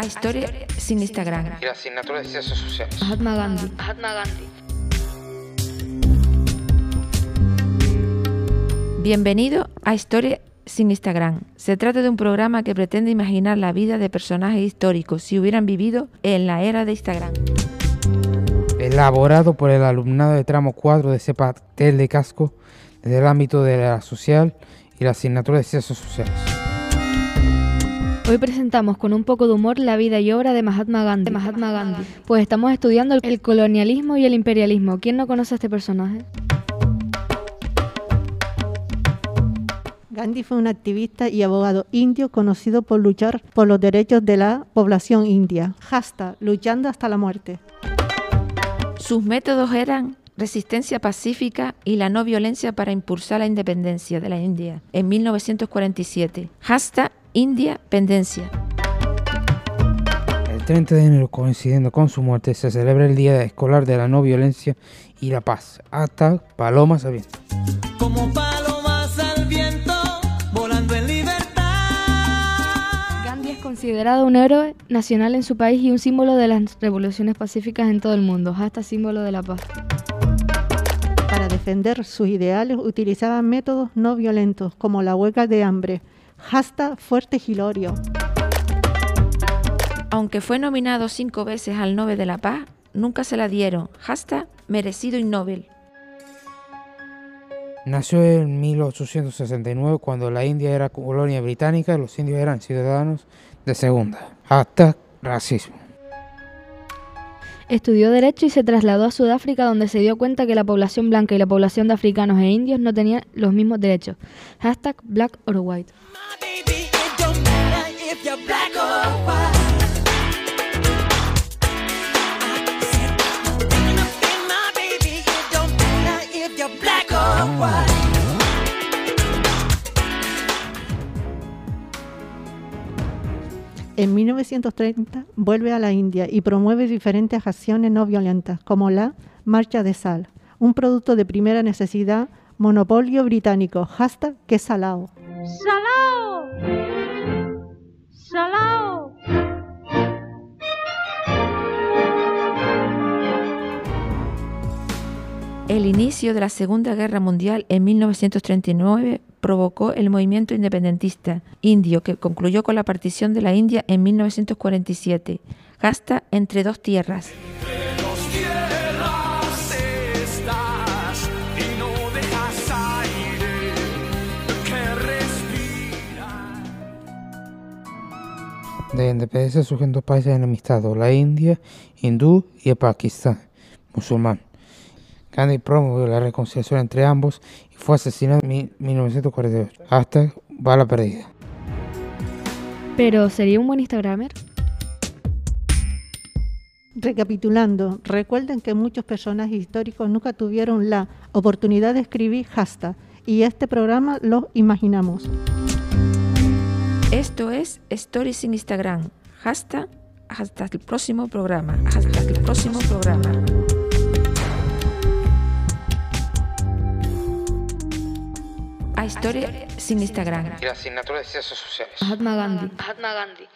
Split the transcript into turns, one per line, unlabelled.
a Historia sin Instagram.
y la asignatura de Ciencias Sociales.
Mahatma Gandhi.
Mahatma Gandhi. Bienvenido a Historia sin Instagram. Se trata de un programa que pretende imaginar la vida de personajes históricos si hubieran vivido en la era de Instagram.
Elaborado por el alumnado de tramo 4 de CEPATEL de Casco desde el ámbito de la social y la asignatura de Ciencias Sociales.
Hoy presentamos con un poco de humor la vida y obra de Mahatma Gandhi. De Mahatma Gandhi. Pues estamos estudiando el colonialismo y el imperialismo. ¿Quién no conoce a este personaje?
Gandhi fue un activista y abogado indio conocido por luchar por los derechos de la población india. Hasta luchando hasta la muerte.
Sus métodos eran resistencia pacífica y la no violencia para impulsar la independencia de la India en 1947. Hashtag India Pendencia.
El 30 de enero, coincidiendo con su muerte, se celebra el Día Escolar de la No Violencia y la Paz. Hasta Palomas al Viento.
como palomas al viento, volando en libertad.
Gandhi es considerado un héroe nacional en su país y un símbolo de las revoluciones pacíficas en todo el mundo. Hasta símbolo de la paz.
Para defender sus ideales utilizaban métodos no violentos como la huelga de hambre. Hasta fuerte gilorio.
Aunque fue nominado cinco veces al Nobel de la Paz, nunca se la dieron. Hashtag merecido y Nobel.
Nació en 1869 cuando la India era colonia británica, los indios eran ciudadanos de segunda. Hasta racismo.
Estudió Derecho y se trasladó a Sudáfrica donde se dio cuenta que la población blanca y la población de africanos e indios no tenían los mismos derechos. Hashtag Black or White.
En 1930 vuelve a la India y promueve diferentes acciones no violentas, como la Marcha de Sal, un producto de primera necesidad, monopolio británico, hasta que salao.
¡Salao! ¡Salao!
El inicio de la Segunda Guerra Mundial en 1939 provocó el movimiento independentista indio que concluyó con la partición de la India en 1947. Hashtag entre dos tierras.
De independencia surgen dos países enemistados, la India hindú y el Pakistán musulmán. Gandhi promovió la reconciliación entre ambos y fue asesinado en mi- 1948. Hasta bala perdida.
Pero ¿sería un buen Instagramer?
Recapitulando, recuerden que muchos personajes históricos nunca tuvieron la oportunidad de escribir hasta y este programa lo imaginamos.
Esto es Stories en Instagram. Hashtag hasta el próximo programa. Hasta el próximo programa. A Historia sin Instagram.
Y la asignatura de Ciencias Sociales.
Mahatma Gandhi.
Mahatma Gandhi.